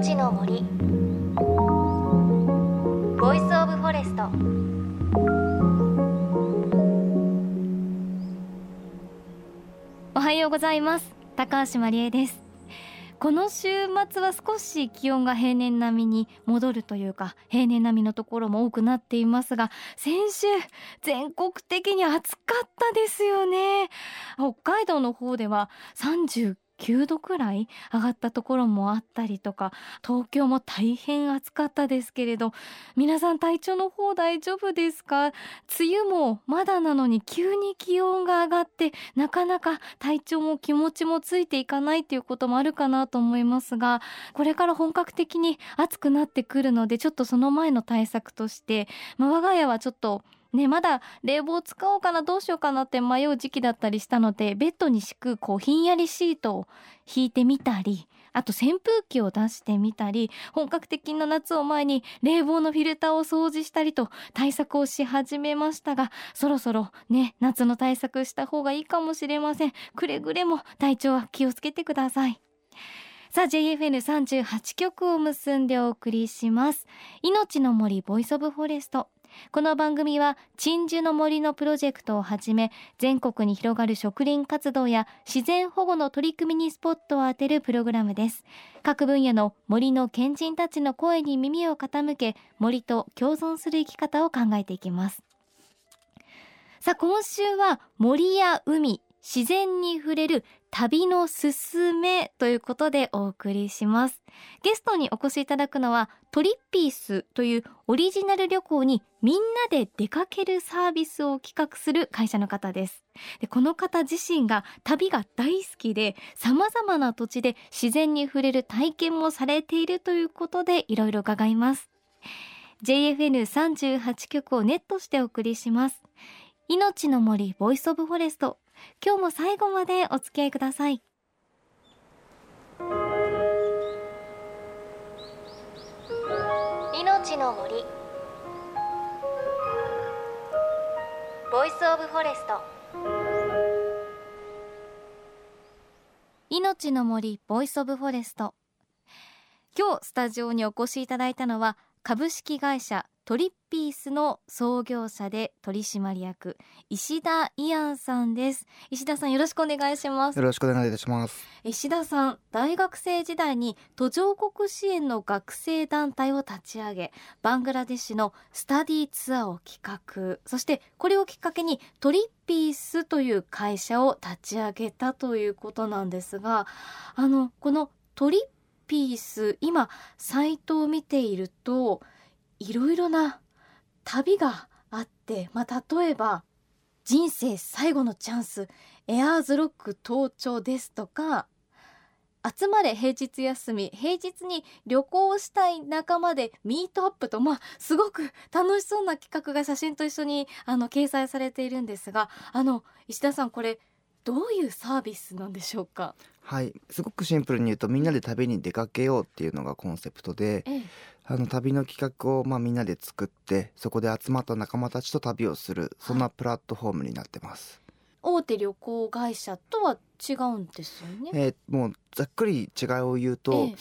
命の森。 Voice of Forest。おはようございます。高橋万里恵です。この週末は少し気温が平年並みに戻るというか平年並みのところも多くなっていますが先週全国的に暑かったですよね。北海道の方では39 9度くらい上がったところもあったりとか東京も大変暑かったですけれど皆さん体調の方大丈夫ですか？梅雨もまだなのに急に気温が上がってなかなか体調も気持ちもついていかないっていうこともあるかなと思いますがこれから本格的に暑くなってくるのでちょっとその前の対策として、まあ、我が家はちょっとね、まだ冷房使おうかなどうしようかなって迷う時期だったりしたのでベッドに敷くこうひんやりシートを引いてみたりあと扇風機を出してみたり本格的な夏を前に冷房のフィルターを掃除したりと対策をし始めましたがそろそろね夏の対策した方がいいかもしれません。くれぐれも体調は気をつけてください。さあ JFN38 曲を結んでお送りします。命の森 Voice of Forest。この番組は鎮守の森のプロジェクトをはじめ全国に広がる植林活動や自然保護の取り組みにスポットを当てるプログラムです。各分野の森の賢人たちの声に耳を傾け森と共存する生き方を考えていきます。さあ今週は森や海自然に触れる旅のすすめということでお送りします。ゲストにお越しいただくのはトリッピースというオリジナル旅行にみんなで出かけるサービスを企画する会社の方です。でこの方自身が旅が大好きで様々な土地で自然に触れる体験もされているということでいろいろ伺います。JFN38 局をネットしてお送りします。命の森 Voice of Forest。今日も最後までお付き合いください。命の森。 Voice of Forest 命の森 Voice of Forest 今日スタジオにお越しいただいたのは株式会社 trippiece の創業者で取締役石田言行さんです。石田さんよろしくお願いします。よろしくお願いいたします。石田さん大学生時代に途上国支援の学生団体を立ち上げバングラデシュのスタディツアーを企画。そしてこれをきっかけにトリッピースという会社を立ち上げたということなんですがあのこのトリッピース今サイトを見ているといろいろな旅があって、まあ、例えば人生最後のチャンスエアーズロック登頂ですとか集まれ平日休み平日に旅行したい仲間でミートアップとまあすごく楽しそうな企画が写真と一緒にあの掲載されているんですがあの石田さんこれどういうサービスなんでしょうか？はい。すごくシンプルに言うとみんなで旅に出かけようっていうのがコンセプトで、ええ、あの旅の企画をまあみんなで作ってそこで集まった仲間たちと旅をするそんなプラットフォームになってます、はい、大手旅行会社とは違うんですよね。えー、もうざっくり違いを言うと、え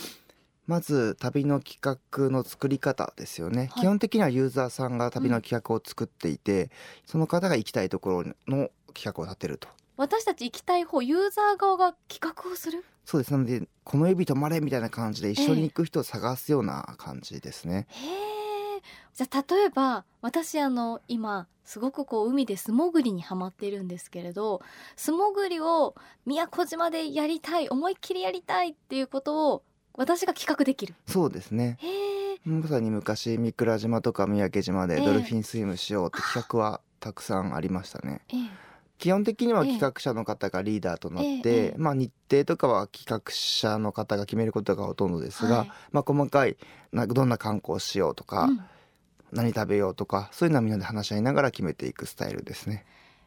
まず旅の企画の作り方ですよね、はい、基本的にはユーザーさんが旅の企画を作っていて、うん、その方が行きたいところの企画を立てると私たち行きたい方ユーザー側が企画をする？そうです。なのでこの指止まれみたいな感じで一緒に行く人を探すような感じですね。へえ。じゃあ例えば私あの今すごくこう海で素潜りにはまってるんですけれど素潜りを宮古島でやりたい思いっきりやりたいっていうことを私が企画できる。そうですね。まさに昔三倉島とか三宅島でドルフィンスイムしようって企画はたくさんありましたね。えー基本的には企画者の方がリーダーとなって、ええ、まあ、日程とかは企画者の方が決めることがほとんどですが、はい、まあ、細かいなどんな観光しようとか、うん、何食べようとかそういうのはみんなで話し合いながら決めていくスタイルですね。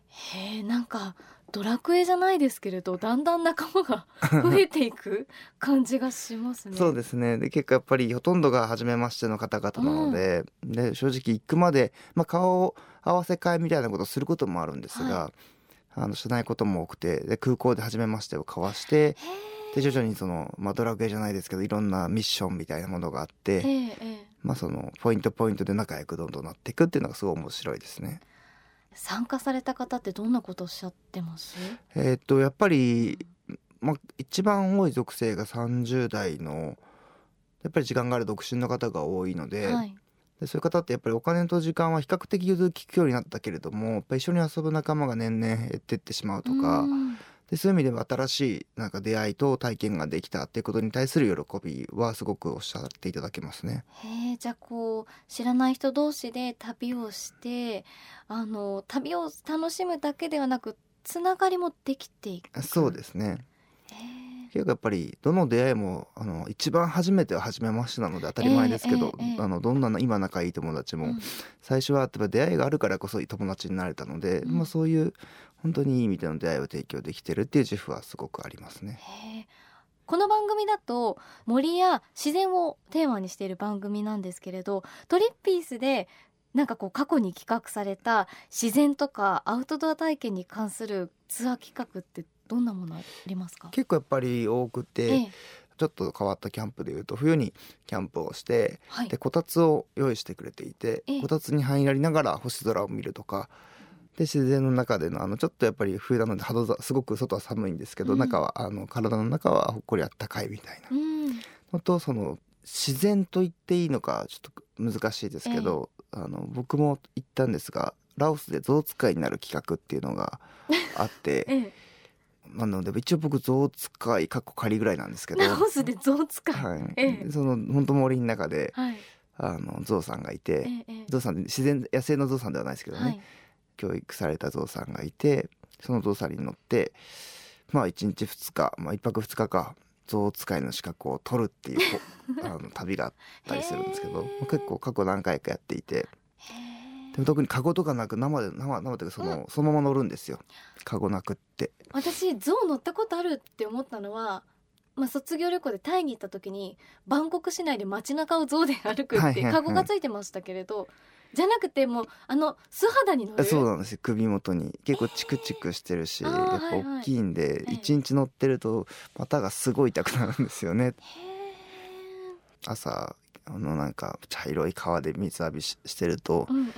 へえなんかドラクエじゃないですけれどだんだん仲間が 増えていく感じがしますね。そうですね。で結構やっぱりほとんどが初めましての方々なのでうん、で正直行くまで、まあ、顔を合わせ替えみたいなことをすることもあるんですが、はいあのしないことも多くてで空港で初めましてを交わしてで徐々にその、まあ、ドラクエじゃないですけどいろんなミッションみたいなものがあって、まあそのポイントポイントで仲良くどんどんなっていくっていうのがすごい面白いですね。参加された方ってどんなことおっしゃってます？えーっとやっぱり、まあ、一番多い属性が30代のやっぱり時間がある独身の方が多いので,、はいでそういう方ってやっぱりお金と時間は比較的融通きくようになったけれどもやっぱり一緒に遊ぶ仲間が年々減ってってしまうとか、うん。でそういう意味では新しいなんか出会いと体験ができたっていうことに対する喜びはすごくおっしゃっていただけますね。へえじゃあこう知らない人同士で旅をしてあの旅を楽しむだけではなくつながりもできていく。そうですね。へ結構やっぱりどの出会いもあの一番初めては初めましてなので当たり前ですけど、ええええあのどんな今仲いい友達も、うん。最初はやっぱ出会いがあるからこそ友達になれたので、うん。まあ、そういう本当にいい意味での出会いを提供できてるっていう自負はすごくありますね。この番組だと森や自然をテーマにしている番組なんですけれどトリッピースでなんかこう過去に企画された自然とかアウトドア体験に関するツアー企画ってどんなものありますか？結構やっぱり多くて、ええ。ちょっと変わったキャンプでいうと冬にキャンプをしてはい。でこたつを用意してくれていてええ。こたつに入りながら星空を見るとかで自然の中でのあのちょっとやっぱり冬なので肌ざすごく外は寒いんですけど、うん。中はあの体の中はほっこりあったかいみたいな。うん。のとその自然と言っていいのかちょっと難しいですけど、あの僕も行ったんですがラオスで象使いになる企画っていうのがあって ええなので一応僕象使いかっこ仮ぐらいなんですけど。ラオスで象使い。はい、ええ。その本当森の中ではい。あのゾウさんがいて、ええええ。ゾウさん自然野生のゾウさんではないですけどね、はい。教育されたゾウさんがいてそのゾウさんに乗ってまあ1日2日まあ1泊2日かゾウ使いの資格を取るっていうこ あの旅があったりするんですけどへえ。結構過去何回かやっていて。へえでも特にカゴとかなく生で生生というかその、そのまま乗るんですよ。カゴなくって。私象乗ったことあるって思ったのは、まあ、卒業旅行でタイに行った時にバンコク市内で街中を象で歩くってはいはいはい。カゴがついてましたけれど、じゃなくてもうあの素肌に乗る？そうなんですよ。首元に。結構チクチクしてるし、あー。やっぱはいはい。大きいんでええ。一日乗ってると股がすごい痛くなるんですよね。へ朝あのなんか茶色い川で水浴びししてるとーうんうん。お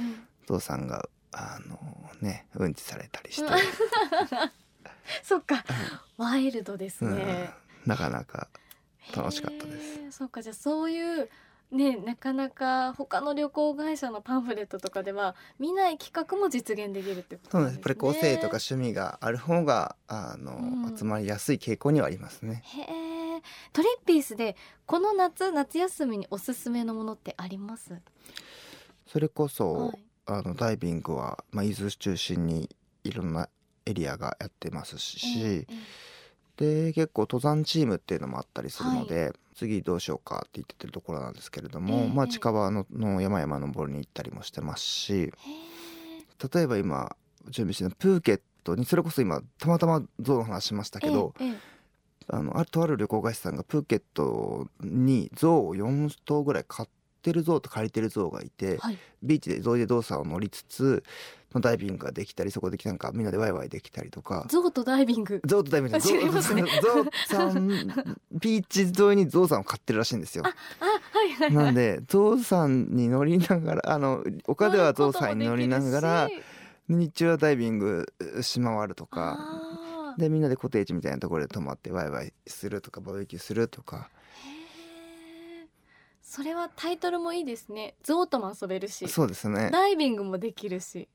父さんがあのねうんちされたりして、そっか。ワイルドですうん。ね、なかなか楽しかったです。そっか。じゃあそういうねなかなか他の旅行会社のパンフレットとかでは見ない企画も実現できるってことそうなですね。なんんです。やっぱり個性とか趣味がある方があの、うん。集まりやすい傾向にはありますね。へえトリッピースでこの夏夏休みにおすすめのものってあります？それこそ、はいあのダイビングは、まあ、伊豆中心にいろんなエリアがやってますし、ええで結構登山チームっていうのもあったりするので、次どうしようかって言ってるところなんですけれども、ええまあ、近場のの山々登りに行ったりもしてますしへ例えば今準備してるプーケットにそれこそ今たまたま象の話しましたえけど、ええあのあとある旅行会社さんがプーケットに象を4頭ぐらい飼ってる象と借りてる象がいて、はい。ビーチで象で動作を乗りつつダイビングができたりそこでなんかみんなでワイワイできたりとか。ゾウとダイビング？象とダイビング。あ違いますね。ゾウさんビーチ沿いにゾウさんを飼ってるらしいんですよ。あはいはいはい。なんでゾウさんに乗りながらあの丘ではゾウさんに乗りながら日中はダイビングし回るとともできるしかでみんなでコテージみたいなところで泊まってワイワイするとかバーベキューするとかそれはタイトルもいいですね。ゾウとも遊べるし。そうですね。ダイビングもできるし。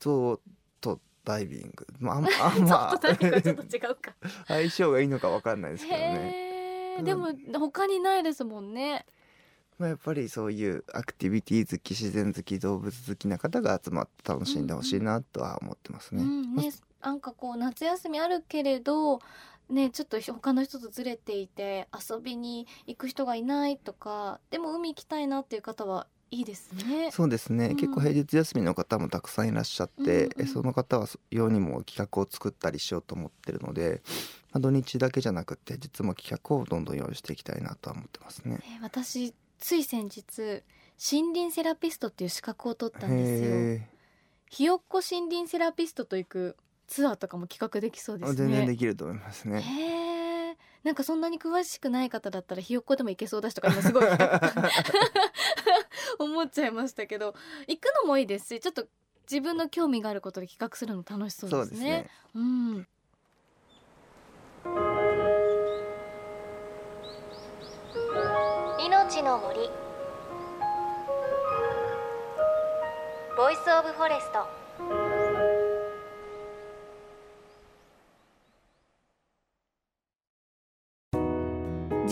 ゾウとダイビング。まああんあゾウんま。とダイビングはちょっと違うか。相性がいいのかわかんないですけどね。でも他にないですもんね。まあ、やっぱりそういうアクティビティ好き自然好き動物好きな方が集まって楽しんでほしいなとは思ってますね。うんねなんかこう夏休みあるけれどねちょっと他の人とずれていて遊びに行く人がいないとかでも海行きたいなっていう方はいいですね。そうですね、うん結構平日休みの方もたくさんいらっしゃって、うんうんえその方は用にも企画を作ったりしようと思ってるので、まあ、土日だけじゃなくて実も企画をどんどん用意していきたいなとは思ってますね。えー私つい先日森林セラピストっていう資格を取ったんですよ。へひよっこ森林セラピストと行くツアーとかも企画できそうでえすね。全然できると思いますね。へえなんかそんなに詳しくない方だったらひよっこでも行けそうだしとか今すごい 思っちゃいましたけど行くのもいいですしちょっと自分の興味があることで企画するの楽しそうですね。うねうん命の森Voice of Forest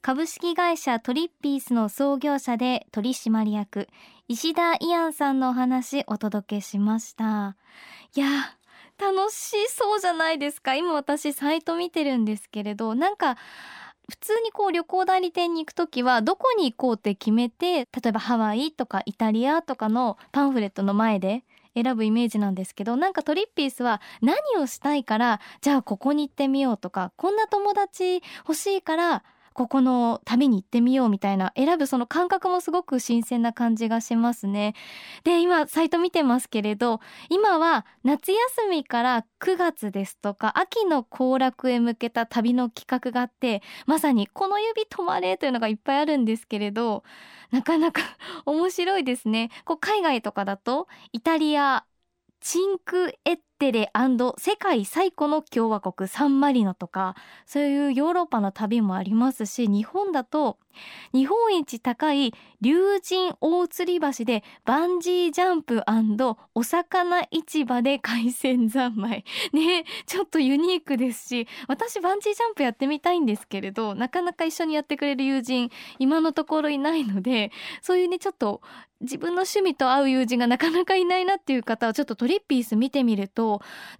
株式会社 trippiece の創業者で取締役石田言行さんのお話お届けしました。いや楽しそうじゃないですか。今私サイト見てるんですけれどなんか普通にこう旅行代理店に行く時はどこに行こうって決めて例えばハワイとかイタリアとかのパンフレットの前で選ぶイメージなんですけどなんかトリッピースは何をしたいからじゃあここに行ってみようとかこんな友達欲しいからここの旅に行ってみようみたいな選ぶその感覚もすごく新鮮な感じがしますね。で今サイト見てますけれど今は夏休みから9月ですとか秋の行楽へ向けた旅の企画があってまさに「この指止まれ」というのがいっぱいあるんですけれどなかなか 面白いですね。こう海外とかだとイタリアチンクエッテレ世界最古の共和国サンマリノとかそういうヨーロッパの旅もありますし日本だと日本一高い竜神大吊り橋でバンジージャンプお魚市場で海鮮三昧。ねちょっとユニークですし私バンジージャンプやってみたいんですけれどなかなか一緒にやってくれる友人今のところいないのでそういうねちょっと自分の趣味と合う友人がなかなかいないなっていう方はちょっとトリッピース見てみると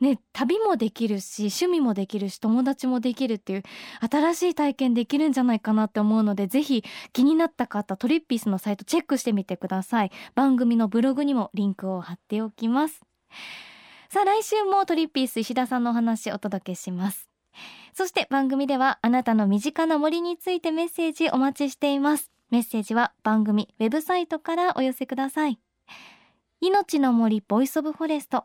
ね旅もできるし趣味もできるし友達もできるっていう新しい体験できるんじゃないかなって思うのでぜひ気になった方トリッピースのサイトチェックしてみてください。番組のブログにもリンクを貼っておきます。さあ来週もトリッピース石田さんのお話お届けします。そして番組ではあなたの身近な森についてメッセージお待ちしています。メッセージは番組ウェブサイトからお寄せください。命の森 Voice of Forest。